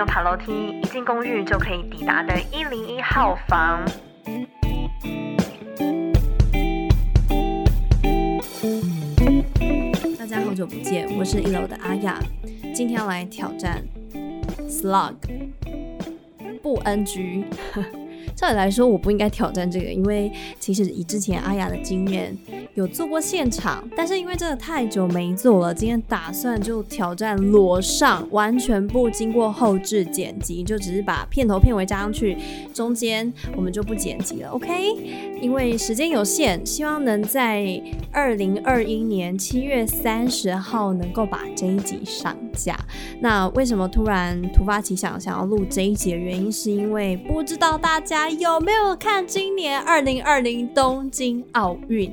用爬楼梯，一进公寓就可以抵达的一零一号房。大家好久不见，我是一楼的阿雅，今天要来挑战 Slug 不 NG。照理来说，我不应该挑战这个，因为其实以之前阿雅的经验，有做过现场，但是因为真的太久没做了，今天打算就挑战裸上，完全不经过后置剪辑，就只是把片头片尾加上去，中间我们就不剪辑了，OK？因为时间有限，希望能在二零二一年七月三十号能够把这一集上架。那为什么突然突发奇想想要录这一集的原因，是因为不知道大家。有没有看今年二零二零东京奥运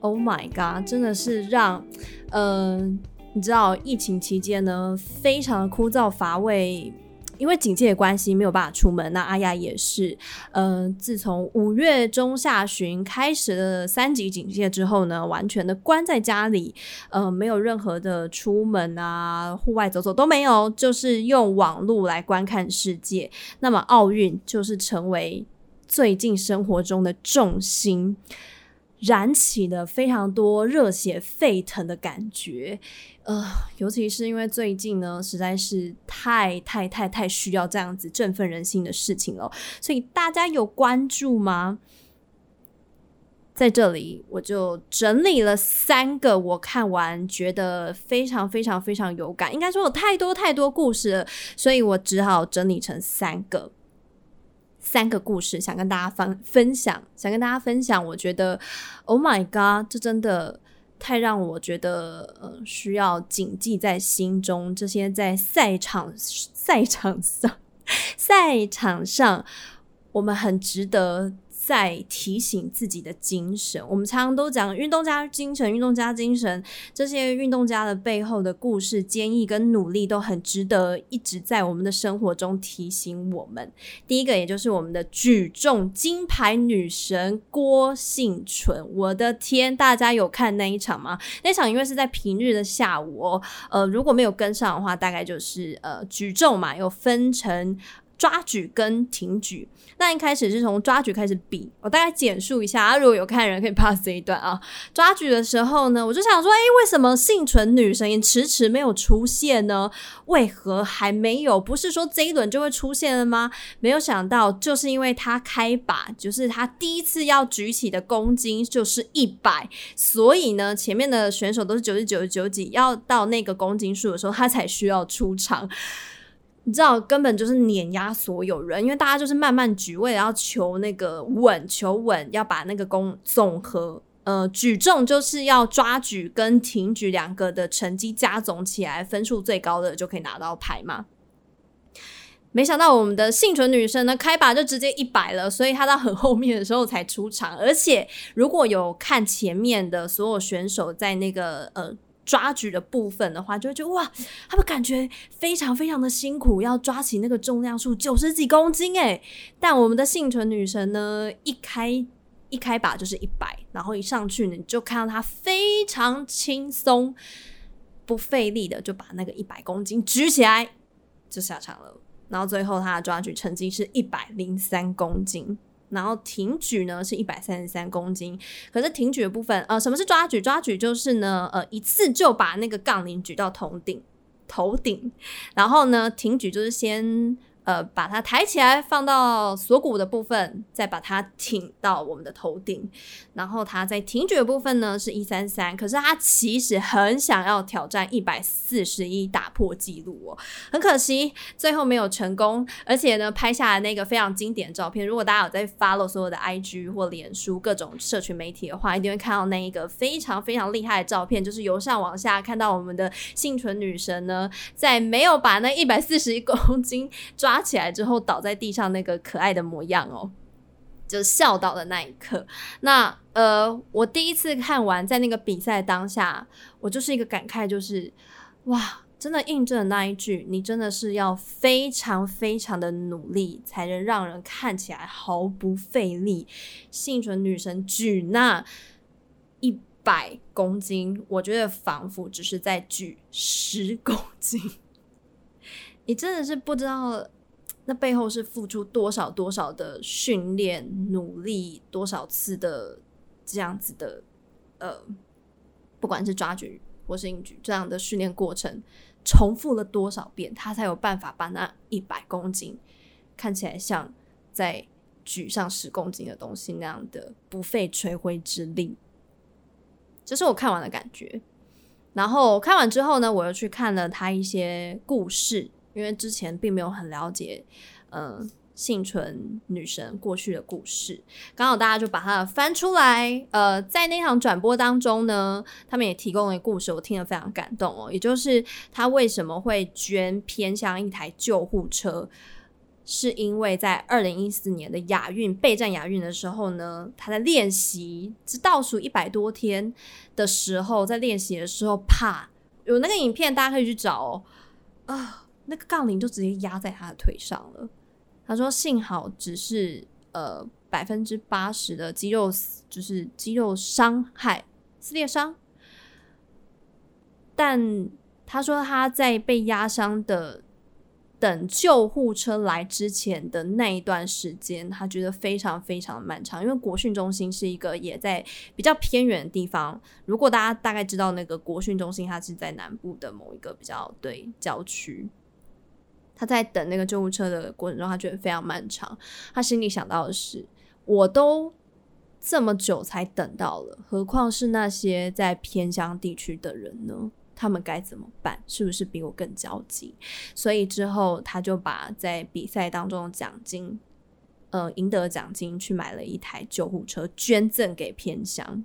？Oh my god，真的是让，嗯、呃，你知道疫情期间呢，非常的枯燥乏味。因为警戒的关系没有办法出门，那阿雅也是，呃，自从五月中下旬开始的三级警戒之后呢，完全的关在家里，呃，没有任何的出门啊，户外走走都没有，就是用网络来观看世界。那么奥运就是成为最近生活中的重心。燃起了非常多热血沸腾的感觉，呃，尤其是因为最近呢，实在是太太太太需要这样子振奋人心的事情了，所以大家有关注吗？在这里，我就整理了三个我看完觉得非常非常非常有感，应该说有太多太多故事了，所以我只好整理成三个。三个故事想跟大家分分享，想跟大家分享。我觉得，Oh my God，这真的太让我觉得呃需要谨记在心中。这些在赛场赛场上 赛场上，我们很值得。在提醒自己的精神，我们常常都讲运动家精神，运动家精神，这些运动家的背后的故事、坚毅跟努力都很值得一直在我们的生活中提醒我们。第一个，也就是我们的举重金牌女神郭婞淳，我的天，大家有看那一场吗？那场因为是在平日的下午哦，呃，如果没有跟上的话，大概就是呃举重嘛，又分成。抓举跟挺举，那一开始是从抓举开始比，我大概简述一下啊，如果有看人可以 pass 这一段啊。抓举的时候呢，我就想说，诶，为什么幸存女神也迟迟没有出现呢？为何还没有？不是说这一轮就会出现了吗？没有想到，就是因为她开把，就是她第一次要举起的公斤就是一百，所以呢，前面的选手都是九十九十九几，要到那个公斤数的时候，她才需要出场。你知道，根本就是碾压所有人，因为大家就是慢慢举，为了要求那个稳，求稳，要把那个功总和，呃，举重就是要抓举跟挺举两个的成绩加总起来，分数最高的就可以拿到牌嘛。没想到我们的幸存女生呢，开把就直接一百了，所以她到很后面的时候才出场。而且如果有看前面的所有选手在那个呃。抓举的部分的话，就会觉得哇，他们感觉非常非常的辛苦，要抓起那个重量数九十几公斤诶。但我们的幸存女神呢，一开一开把就是一百，然后一上去呢，你就看到她非常轻松、不费力的就把那个一百公斤举起来就下场了。然后最后她的抓举成绩是一百零三公斤。然后挺举呢是一百三十三公斤，可是挺举的部分，呃，什么是抓举？抓举就是呢，呃，一次就把那个杠铃举到头顶，头顶。然后呢，挺举就是先呃，把它抬起来放到锁骨的部分，再把它挺到我们的头顶，然后它在挺举的部分呢是一三三，可是他其实很想要挑战一百四十一，打破纪录哦，很可惜最后没有成功，而且呢，拍下来那个非常经典的照片，如果大家有在 follow 所有的 IG 或脸书各种社群媒体的话，一定会看到那一个非常非常厉害的照片，就是由上往下看到我们的幸存女神呢，在没有把那一百四十一公斤抓。拉起来之后倒在地上那个可爱的模样哦，就笑到的那一刻。那呃，我第一次看完，在那个比赛当下，我就是一个感慨，就是哇，真的印证了那一句：你真的是要非常非常的努力，才能让人看起来毫不费力。幸存女神举那一百公斤，我觉得仿佛只是在举十公斤。你真的是不知道。那背后是付出多少多少的训练、努力，多少次的这样子的呃，不管是抓举或是硬举这样的训练过程，重复了多少遍，他才有办法把那一百公斤看起来像在举上十公斤的东西那样的不费吹灰之力。这是我看完的感觉。然后看完之后呢，我又去看了他一些故事。因为之前并没有很了解，嗯、幸存女神过去的故事，刚好大家就把它翻出来。呃，在那场转播当中呢，他们也提供了一个故事，我听了非常感动哦。也就是他为什么会捐偏向一台救护车，是因为在二零一四年的亚运备战亚运的时候呢，他在练习，是倒数一百多天的时候，在练习的时候，怕有那个影片，大家可以去找哦。啊。那个杠铃就直接压在他的腿上了。他说：“幸好只是呃百分之八十的肌肉，就是肌肉伤害、撕裂伤。但他说他在被压伤的等救护车来之前的那一段时间，他觉得非常非常漫长，因为国训中心是一个也在比较偏远的地方。如果大家大概知道那个国训中心，它是在南部的某一个比较对郊区。”他在等那个救护车的过程中，他觉得非常漫长。他心里想到的是：我都这么久才等到了，何况是那些在偏乡地区的人呢？他们该怎么办？是不是比我更焦急？所以之后他就把在比赛当中的奖金，呃，赢得奖金去买了一台救护车，捐赠给偏乡。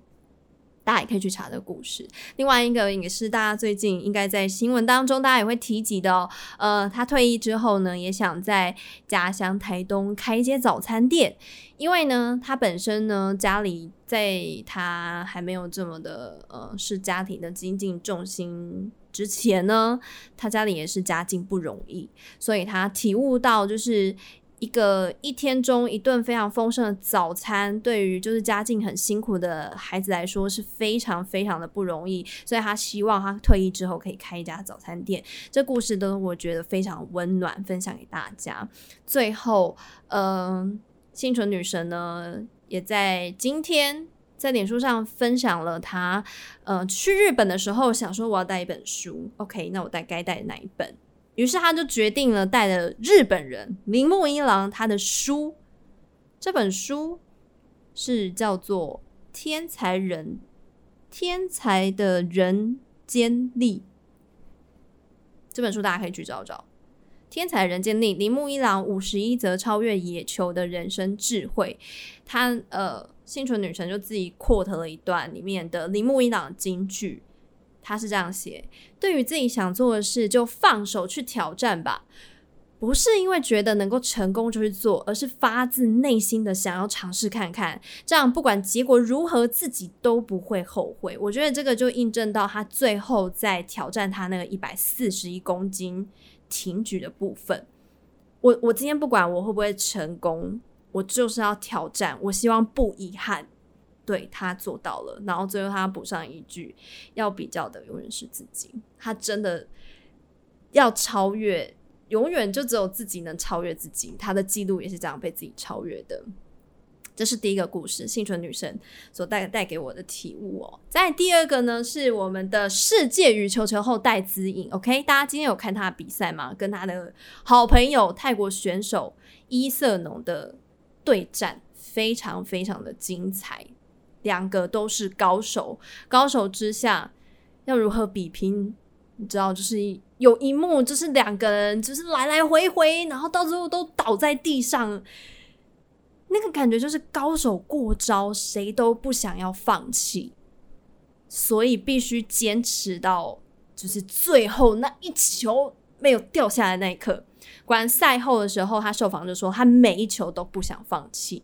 大家也可以去查这个故事。另外一个也是大家最近应该在新闻当中，大家也会提及的。呃，他退役之后呢，也想在家乡台东开一间早餐店，因为呢，他本身呢家里在他还没有这么的呃是家庭的经济重心之前呢，他家里也是家境不容易，所以他体悟到就是。一个一天中一顿非常丰盛的早餐，对于就是家境很辛苦的孩子来说是非常非常的不容易，所以他希望他退役之后可以开一家早餐店。这故事都我觉得非常温暖，分享给大家。最后，嗯、呃，幸存女神呢也在今天在脸书上分享了他，呃，去日本的时候想说我要带一本书，OK，那我带该带哪一本？于是他就决定了带了日本人铃木一郎他的书，这本书是叫做《天才人天才的人间力》。这本书大家可以去找找，《天才人间力》铃木一郎五十一则超越野球的人生智慧。他呃，幸存女神就自己 quote 了一段里面的铃木一郎的金句。他是这样写：对于自己想做的事，就放手去挑战吧。不是因为觉得能够成功就去做，而是发自内心的想要尝试看看。这样不管结果如何，自己都不会后悔。我觉得这个就印证到他最后在挑战他那个一百四十一公斤挺举的部分。我我今天不管我会不会成功，我就是要挑战。我希望不遗憾。对，他做到了，然后最后他补上一句：“要比较的永远是自己。”他真的要超越，永远就只有自己能超越自己。他的记录也是这样被自己超越的。这是第一个故事，幸存女神所带带给我的体悟哦。再第二个呢，是我们的世界羽球球后戴资颖。OK，大家今天有看他的比赛吗？跟他的好朋友泰国选手伊瑟农的对战，非常非常的精彩。两个都是高手，高手之下要如何比拼？你知道，就是有一幕，就是两个人就是来来回回，然后到最后都倒在地上。那个感觉就是高手过招，谁都不想要放弃，所以必须坚持到就是最后那一球没有掉下来那一刻。果然赛后的时候，他受访就说他每一球都不想放弃，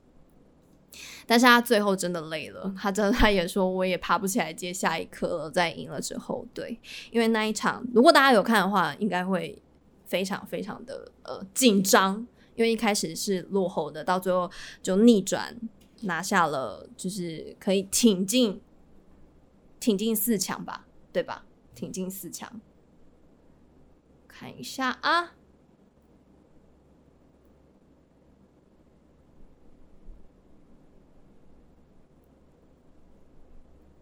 但是他最后真的累了，他真的他也说我也爬不起来接下一颗了。在赢了之后，对，因为那一场如果大家有看的话，应该会非常非常的呃紧张。因为一开始是落后的，到最后就逆转拿下了，就是可以挺进挺进四强吧，对吧？挺进四强，看一下啊！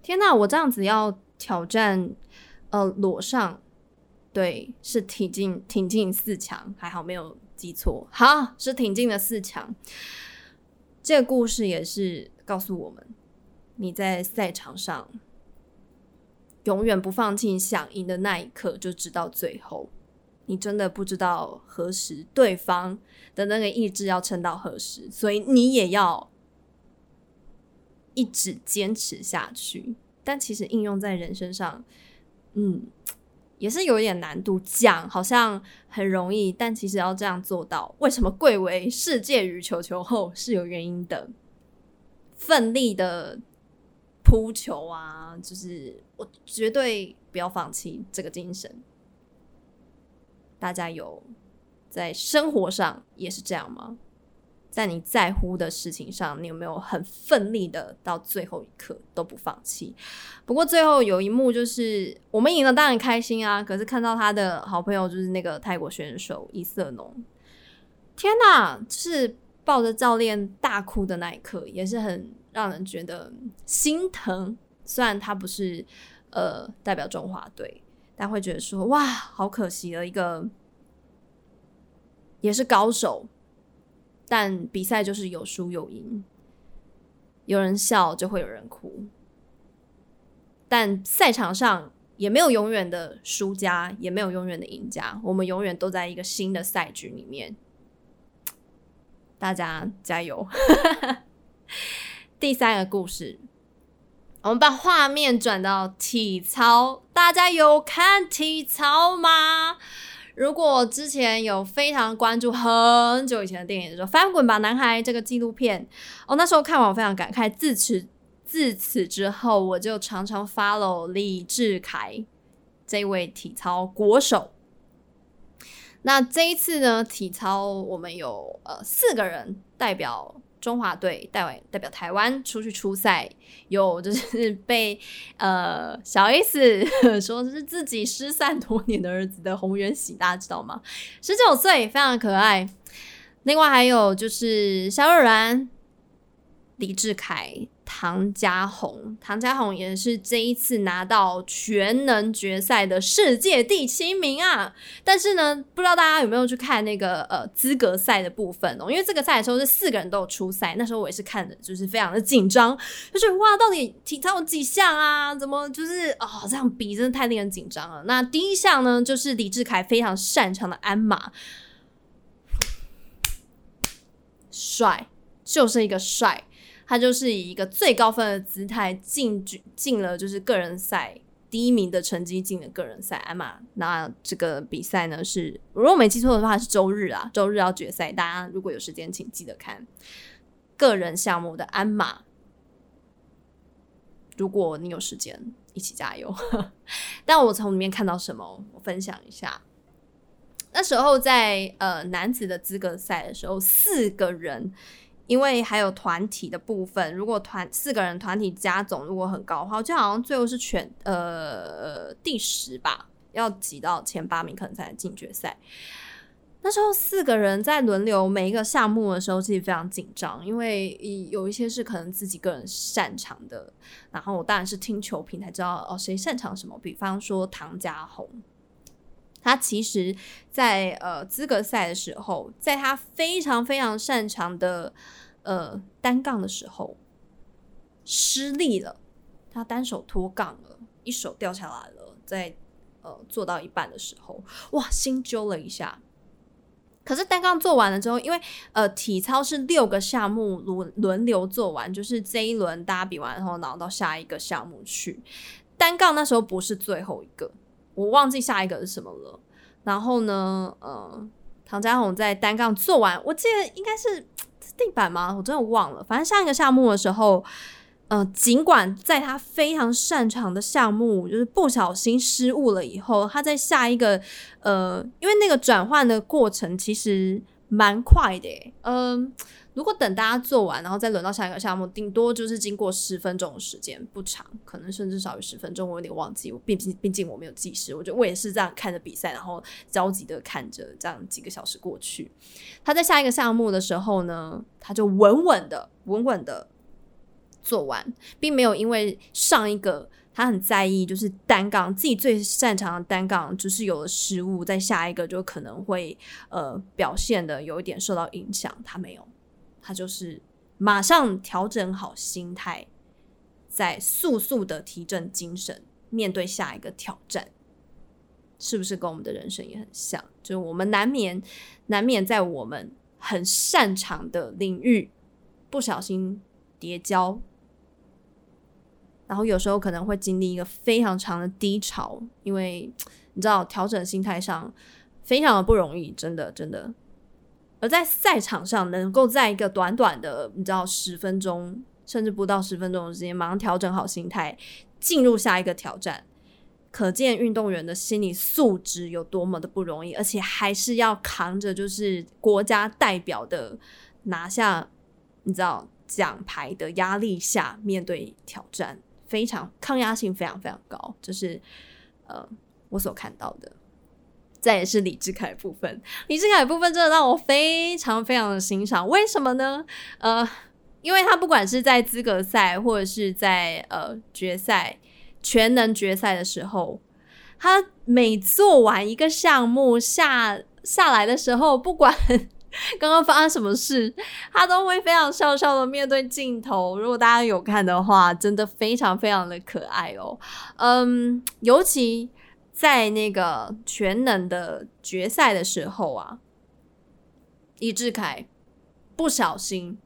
天哪，我这样子要挑战，呃，裸上，对，是挺进挺进四强，还好没有。记错，好，是挺进了四强。这个故事也是告诉我们，你在赛场上永远不放弃，想赢的那一刻就直到最后。你真的不知道何时对方的那个意志要撑到何时，所以你也要一直坚持下去。但其实应用在人身上，嗯。也是有一点难度，讲好像很容易，但其实要这样做到，为什么贵为世界羽球球后是有原因的。奋力的扑球啊，就是我绝对不要放弃这个精神。大家有在生活上也是这样吗？在你在乎的事情上，你有没有很奋力的到最后一刻都不放弃？不过最后有一幕就是我们赢了，当然开心啊。可是看到他的好朋友就是那个泰国选手伊瑟农，天哪，就是抱着教练大哭的那一刻，也是很让人觉得心疼。虽然他不是呃代表中华队，但会觉得说哇，好可惜的一个，也是高手。但比赛就是有输有赢，有人笑就会有人哭。但赛场上也没有永远的输家，也没有永远的赢家，我们永远都在一个新的赛局里面。大家加油！第三个故事，我们把画面转到体操，大家有看体操吗？如果之前有非常关注很久以前的电影的时候，《翻滚吧，男孩》这个纪录片，哦，那时候看完我非常感慨。自此自此之后，我就常常 follow 李志凯这位体操国手。那这一次呢，体操我们有呃四个人代表。中华队代表代表台湾出去出赛，有 就是被呃小 S 说是自己失散多年的儿子的洪元喜，大家知道吗？十九岁，非常可爱。另外还有就是萧若然、李智凯。唐嘉鸿，唐嘉鸿也是这一次拿到全能决赛的世界第七名啊！但是呢，不知道大家有没有去看那个呃资格赛的部分哦？因为这个赛的时候是四个人都有出赛，那时候我也是看的，就是非常的紧张，就是哇，到底体操有几项啊？怎么就是哦这样比真的太令人紧张了。那第一项呢，就是李智凯非常擅长的鞍马，帅，就是一个帅。他就是以一个最高分的姿态进进了，就是个人赛第一名的成绩进了个人赛鞍马。那这个比赛呢是，如果没记错的话是周日啊，周日要决赛。大家如果有时间，请记得看个人项目的鞍马。如果你有时间，一起加油。但我从里面看到什么，我分享一下。那时候在呃男子的资格赛的时候，四个人。因为还有团体的部分，如果团四个人团体加总如果很高的话，就好像最后是全呃第十吧，要挤到前八名可能才进决赛。那时候四个人在轮流每一个项目的时候，其实非常紧张，因为有一些是可能自己个人擅长的，然后我当然是听球评才知道哦谁擅长什么。比方说唐家红，他其实在呃资格赛的时候，在他非常非常擅长的呃单杠的时候失利了，他单手脱杠了，一手掉下来了，在呃做到一半的时候，哇，心揪了一下。可是单杠做完了之后，因为呃体操是六个项目轮轮流做完，就是这一轮大家比完然后，然后到下一个项目去。单杠那时候不是最后一个，我忘记下一个是什么了。然后呢，呃，唐家红在单杠做完，我记得应该是地板吗？我真的忘了。反正下一个项目的时候。呃，尽管在他非常擅长的项目，就是不小心失误了以后，他在下一个，呃，因为那个转换的过程其实蛮快的，嗯、如果等大家做完，然后再轮到下一个项目，顶多就是经过十分钟的时间，不长，可能甚至少于十分钟，我有点忘记，我毕竟毕竟我没有计时，我觉得我也是这样看着比赛，然后焦急的看着这样几个小时过去，他在下一个项目的时候呢，他就稳稳的，稳稳的。做完，并没有因为上一个他很在意，就是单杠自己最擅长的单杠，就是有了失误，在下一个就可能会呃表现的有一点受到影响。他没有，他就是马上调整好心态，再速速的提振精神，面对下一个挑战。是不是跟我们的人生也很像？就是我们难免难免在我们很擅长的领域不小心跌跤。然后有时候可能会经历一个非常长的低潮，因为你知道调整心态上非常的不容易，真的真的。而在赛场上能够在一个短短的你知道十分钟甚至不到十分钟的时间，马上调整好心态，进入下一个挑战，可见运动员的心理素质有多么的不容易，而且还是要扛着就是国家代表的拿下你知道奖牌的压力下面对挑战。非常抗压性非常非常高，这、就是呃我所看到的。再也是李智凯部分，李智凯部分真的让我非常非常的欣赏。为什么呢？呃，因为他不管是在资格赛或者是在呃决赛全能决赛的时候，他每做完一个项目下下来的时候，不管。刚刚发生什么事，他都会非常笑笑的面对镜头。如果大家有看的话，真的非常非常的可爱哦。嗯，尤其在那个全能的决赛的时候啊，李志凯不小心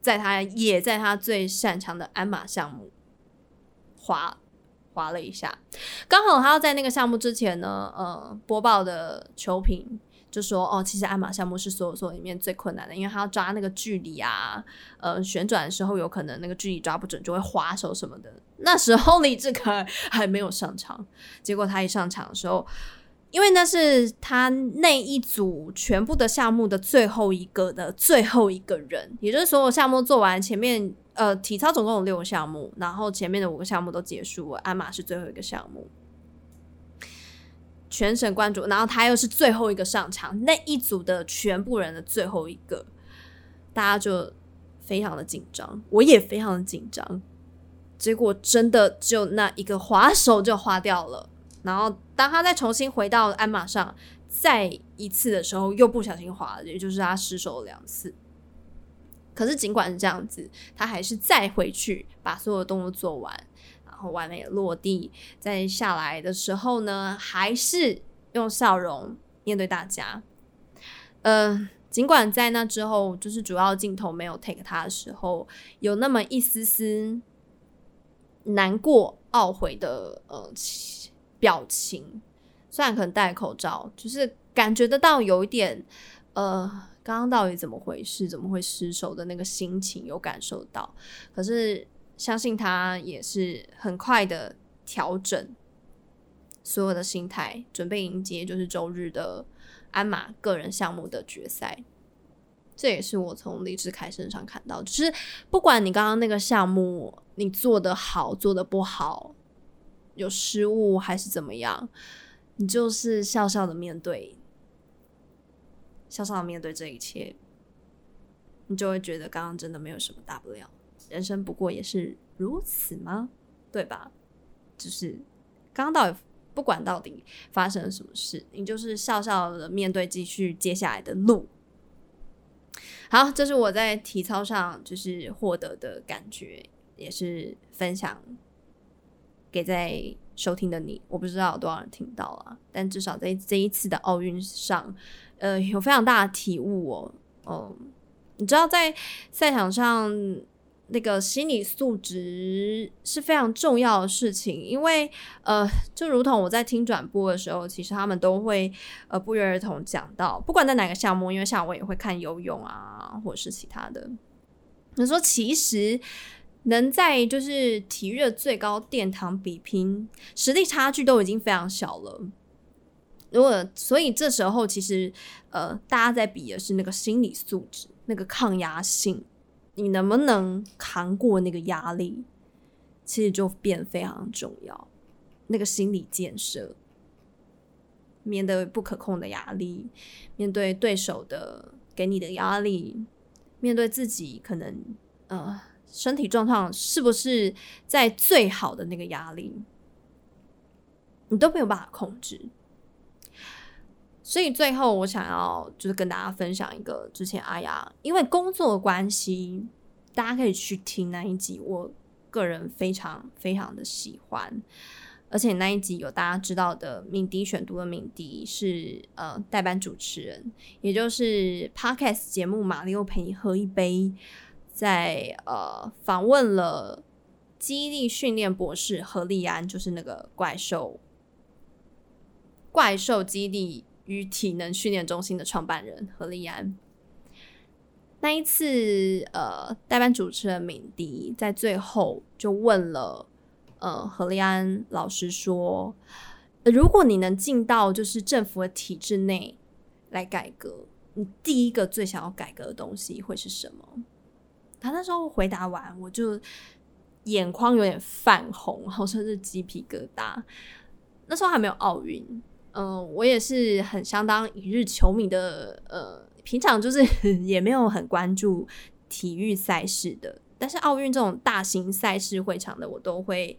在他也在他最擅长的鞍马项目滑滑了一下，刚好他要在那个项目之前呢，呃，播报的球评。就说哦，其实鞍马项目是所有所有里面最困难的，因为他要抓那个距离啊，呃，旋转的时候有可能那个距离抓不准，就会滑手什么的。那时候李志凯还没有上场，结果他一上场的时候，因为那是他那一组全部的项目的最后一个的最后一个人，也就是所有项目做完，前面呃体操总共有六个项目，然后前面的五个项目都结束了，鞍马是最后一个项目。全神贯注，然后他又是最后一个上场，那一组的全部人的最后一个，大家就非常的紧张，我也非常的紧张。结果真的就那一个滑手就滑掉了，然后当他再重新回到鞍马上再一次的时候，又不小心滑了，也就是他失手了两次。可是尽管是这样子，他还是再回去把所有的动作做完。完美落地，在下来的时候呢，还是用笑容面对大家。呃，尽管在那之后，就是主要镜头没有 take 他的时候，有那么一丝丝难过、懊悔的呃表情。虽然可能戴口罩，就是感觉得到有一点呃，刚刚到底怎么回事？怎么会失手的那个心情有感受到，可是。相信他也是很快的调整所有的心态，准备迎接就是周日的鞍马个人项目的决赛。这也是我从李志凯身上看到，就是不管你刚刚那个项目你做的好，做的不好，有失误还是怎么样，你就是笑笑的面对，笑笑的面对这一切，你就会觉得刚刚真的没有什么大不了，人生不过也是如此吗？对吧？就是刚到底不管到底发生了什么事，你就是笑笑的面对，继续接下来的路。好，这是我在体操上就是获得的感觉，也是分享给在收听的你。我不知道有多少人听到了，但至少在这一次的奥运上，呃，有非常大的体悟哦。嗯，你知道在赛场上。那个心理素质是非常重要的事情，因为呃，就如同我在听转播的时候，其实他们都会呃不约而同讲到，不管在哪个项目，因为像我也会看游泳啊，或者是其他的。你说其实能在就是体育的最高殿堂比拼，实力差距都已经非常小了。如果所以这时候其实呃，大家在比的是那个心理素质，那个抗压性。你能不能扛过那个压力，其实就变非常重要。那个心理建设，面对不可控的压力，面对对手的给你的压力，面对自己可能呃身体状况是不是在最好的那个压力，你都没有办法控制。所以最后，我想要就是跟大家分享一个之前阿雅因为工作关系，大家可以去听那一集，我个人非常非常的喜欢，而且那一集有大家知道的敏迪选读的敏迪是呃代班主持人，也就是 Podcast 节目《玛利欧陪你喝一杯》在呃访问了肌力训练博士何立安，就是那个怪兽怪兽肌力。与体能训练中心的创办人何立安，那一次，呃，代班主持人敏迪在最后就问了，呃，何立安老师说，如果你能进到就是政府的体制内来改革，你第一个最想要改革的东西会是什么？他那时候回答完，我就眼眶有点泛红，好像是鸡皮疙瘩。那时候还没有奥运。嗯、我也是很相当一日球迷的，呃，平常就是 也没有很关注体育赛事的，但是奥运这种大型赛事会场的，我都会，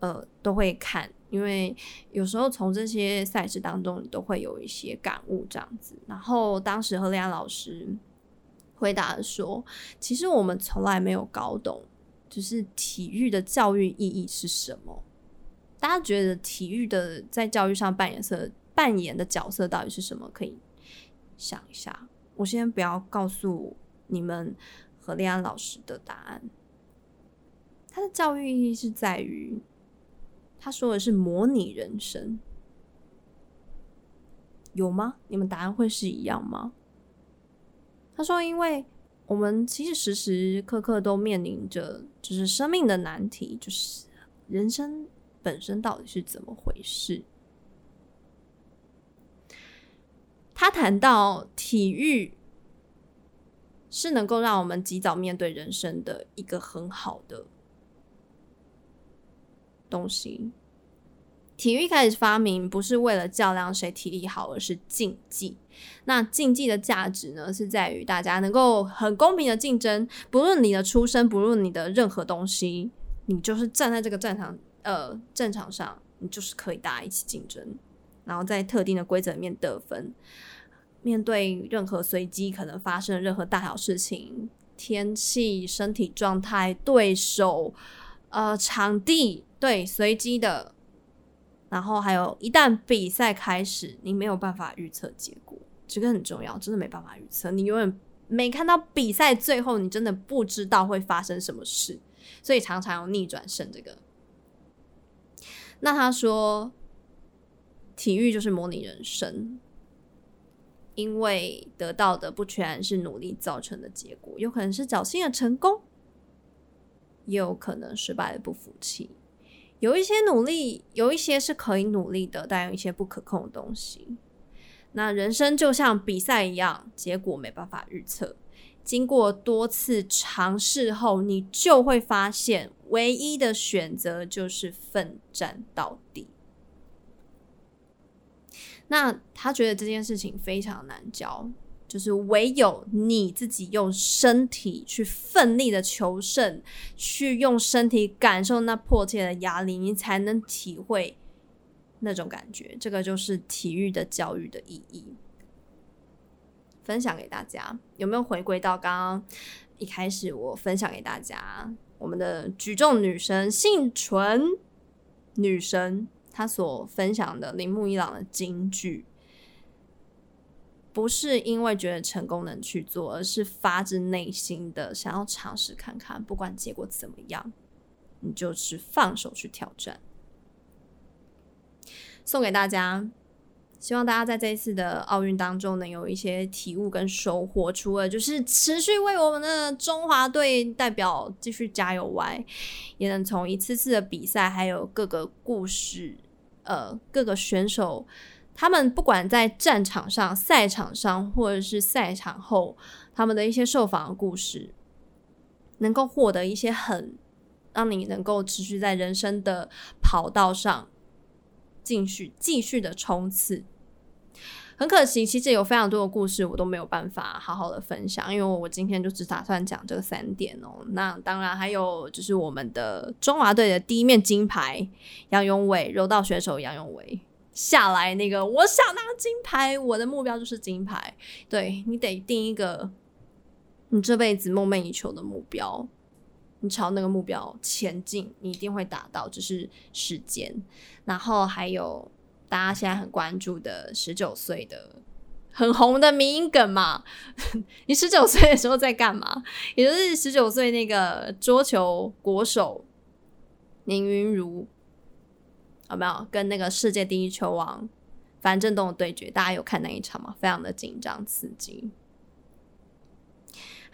呃，都会看，因为有时候从这些赛事当中，都会有一些感悟这样子。然后当时何立安老师回答说，其实我们从来没有搞懂，就是体育的教育意义是什么。大家觉得体育的在教育上扮演色扮演的角色到底是什么？可以想一下。我先不要告诉你们何立安老师的答案。他的教育意义是在于，他说的是模拟人生，有吗？你们答案会是一样吗？他说，因为我们其实时时刻刻都面临着就是生命的难题，就是人生。本身到底是怎么回事？他谈到体育是能够让我们及早面对人生的一个很好的东西。体育开始发明不是为了较量谁体力好，而是竞技。那竞技的价值呢，是在于大家能够很公平的竞争，不论你的出身，不论你的任何东西，你就是站在这个战场。呃，战场上你就是可以大家一起竞争，然后在特定的规则里面得分。面对任何随机可能发生的任何大小事情，天气、身体状态、对手、呃，场地，对，随机的。然后还有一旦比赛开始，你没有办法预测结果，这个很重要，真的没办法预测。你永远没看到比赛最后，你真的不知道会发生什么事，所以常常有逆转胜这个。那他说，体育就是模拟人生，因为得到的不全是努力造成的结果，有可能是侥幸的成功，也有可能失败的不服气。有一些努力，有一些是可以努力的，但有一些不可控的东西。那人生就像比赛一样，结果没办法预测。经过多次尝试后，你就会发现，唯一的选择就是奋战到底。那他觉得这件事情非常难教，就是唯有你自己用身体去奋力的求胜，去用身体感受那迫切的压力，你才能体会那种感觉。这个就是体育的教育的意义。分享给大家，有没有回归到刚刚一开始我分享给大家，我们的举重女神幸存女神她所分享的铃木一朗的金句。不是因为觉得成功能去做，而是发自内心的想要尝试看看，不管结果怎么样，你就是放手去挑战。送给大家，希望大家在这一次的奥运当中能有一些体悟跟收获。除了就是持续为我们的中华队代表继续加油外，也能从一次次的比赛，还有各个故事，呃，各个选手。他们不管在战场上、赛场上，或者是赛场后，他们的一些受访的故事，能够获得一些很让你能够持续在人生的跑道上继续继续的冲刺。很可惜，其实有非常多的故事我都没有办法好好的分享，因为我今天就只打算讲这三点哦。那当然还有就是我们的中华队的第一面金牌杨永伟，柔道选手杨永伟。下来那个，我想拿金牌，我的目标就是金牌。对，你得定一个你这辈子梦寐以求的目标，你朝那个目标前进，你一定会达到，只是时间。然后还有大家现在很关注的十九岁的很红的迷因梗嘛，你十九岁的时候在干嘛？也就是十九岁那个桌球国手林云如。有没有跟那个世界第一球王樊振东的对决？大家有看那一场吗？非常的紧张刺激。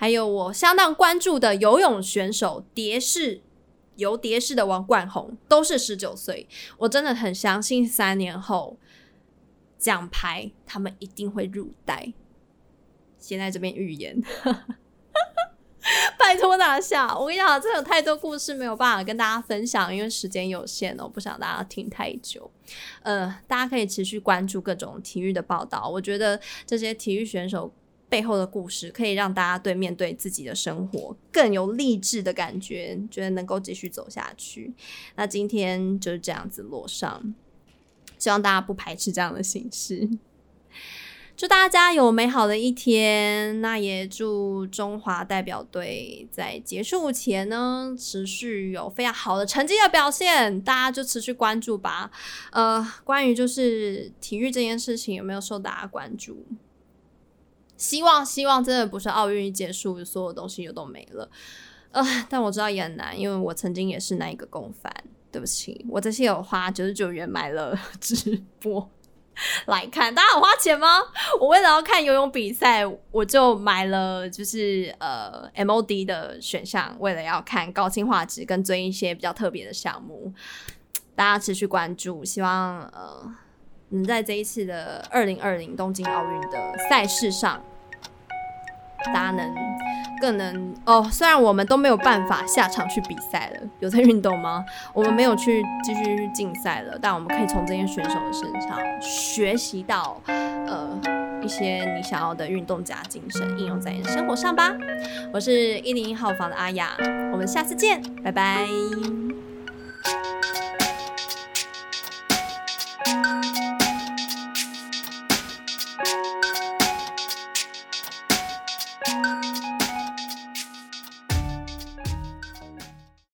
还有我相当关注的游泳选手蝶式游蝶式的王冠宏，都是十九岁。我真的很相信三年后奖牌他们一定会入袋。先在这边预言。拜托拿下！我跟你讲，这有太多故事没有办法跟大家分享，因为时间有限哦，不想大家听太久。呃，大家可以持续关注各种体育的报道。我觉得这些体育选手背后的故事，可以让大家对面对自己的生活更有励志的感觉，觉得能够继续走下去。那今天就是这样子落上，希望大家不排斥这样的形式。祝大家有美好的一天，那也祝中华代表队在结束前呢，持续有非常好的成绩的表现。大家就持续关注吧。呃，关于就是体育这件事情，有没有受大家关注？希望希望真的不是奥运一结束，所有东西又都没了。呃，但我知道也很难，因为我曾经也是那一个共犯。对不起，我这些有花九十九元买了直播。来看，大家有花钱吗？我为了要看游泳比赛，我就买了就是呃 MOD 的选项，为了要看高清画质跟追一些比较特别的项目。大家持续关注，希望呃能在这一次的二零二零东京奥运的赛事上，大家能更能哦，虽然我们都没有办法下场去比赛了，有在运动吗？我们没有去继续竞赛了，但我们可以从这些选手的身上学习到呃一些你想要的运动家精神，应用在你的生活上吧。我是一零一号房的阿雅，我们下次见，拜拜。